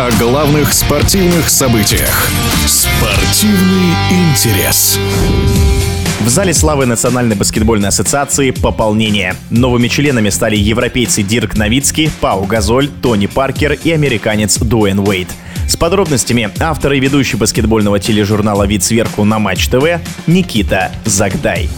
о главных спортивных событиях. Спортивный интерес. В зале славы Национальной баскетбольной ассоциации пополнение. Новыми членами стали европейцы Дирк Новицкий, Пау Газоль, Тони Паркер и американец Дуэйн Уэйд. С подробностями автор и ведущий баскетбольного тележурнала «Вид сверху» на Матч ТВ Никита Загдай.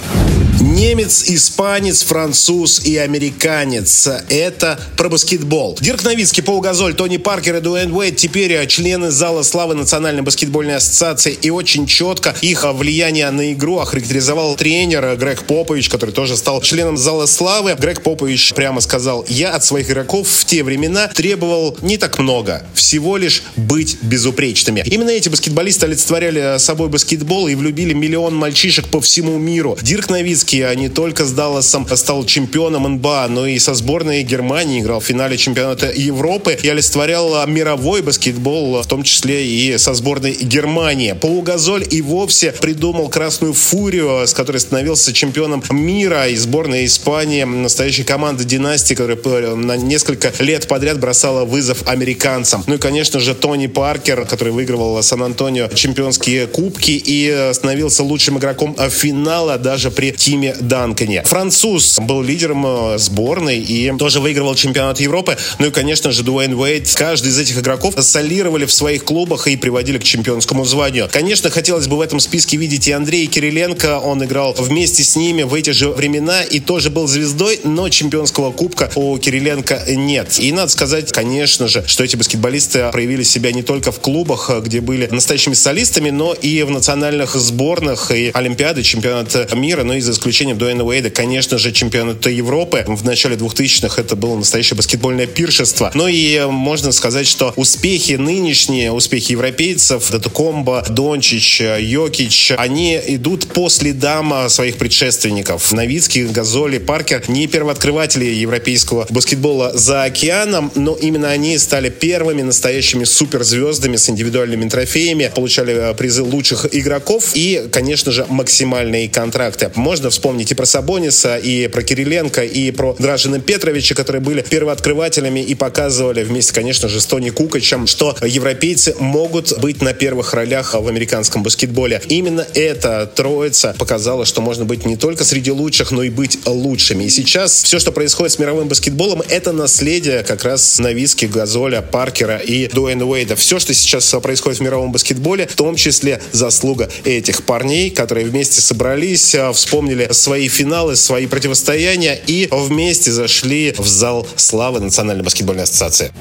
Немец, испанец, француз и американец. Это про баскетбол. Дирк Новицкий, Пау Газоль, Тони Паркер и Дуэйн Уэйд теперь члены Зала Славы Национальной баскетбольной ассоциации. И очень четко их влияние на игру охарактеризовал тренер Грег Попович, который тоже стал членом Зала Славы. Грег Попович прямо сказал, я от своих игроков в те времена требовал не так много. Всего лишь быть безупречными. Именно эти баскетболисты олицетворяли собой баскетбол и влюбили миллион мальчишек по всему миру. Дирк Новицкий Левандовский не только с Далласом стал чемпионом НБА, но и со сборной Германии играл в финале чемпионата Европы и олицетворял мировой баскетбол, в том числе и со сборной Германии. Полугазоль и вовсе придумал красную фурию, с которой становился чемпионом мира и сборная Испании, настоящая команда династии, которая на несколько лет подряд бросала вызов американцам. Ну и, конечно же, Тони Паркер, который выигрывал Сан-Антонио чемпионские кубки и становился лучшим игроком финала даже при Тиме Данкане. Француз был лидером э, сборной и тоже выигрывал чемпионат Европы. Ну и, конечно же, Дуэйн Уэйт. Каждый из этих игроков солировали в своих клубах и приводили к чемпионскому званию. Конечно, хотелось бы в этом списке видеть и Андрея Кириленко. Он играл вместе с ними в эти же времена и тоже был звездой, но чемпионского кубка у Кириленко нет. И надо сказать, конечно же, что эти баскетболисты проявили себя не только в клубах, где были настоящими солистами, но и в национальных сборных и Олимпиады, чемпионат мира, но и за исключением Дуэйна Уэйда, конечно же, чемпионата Европы. В начале 2000-х это было настоящее баскетбольное пиршество. Но и можно сказать, что успехи нынешние, успехи европейцев, Датукомба, Дончич, Йокич, они идут по следам своих предшественников. Новицкий, Газоли, Паркер не первооткрыватели европейского баскетбола за океаном, но именно они стали первыми настоящими суперзвездами с индивидуальными трофеями, получали призы лучших игроков и, конечно же, максимальные контракты. Можно вспомнить и про Сабониса, и про Кириленко, и про Дражина Петровича, которые были первооткрывателями и показывали вместе, конечно же, с Тони Кукачем, что европейцы могут быть на первых ролях в американском баскетболе. Именно эта троица показала, что можно быть не только среди лучших, но и быть лучшими. И сейчас все, что происходит с мировым баскетболом, это наследие как раз Новиски, Газоля, Паркера и Дуэйна Уэйда. Все, что сейчас происходит в мировом баскетболе, в том числе заслуга этих парней, которые вместе собрались, вспомнили свои финалы, свои противостояния и вместе зашли в зал славы Национальной баскетбольной ассоциации.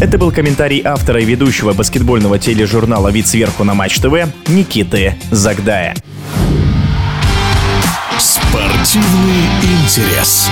Это был комментарий автора и ведущего баскетбольного тележурнала «Вид сверху» на Матч ТВ Никиты Загдая. Спортивный интерес.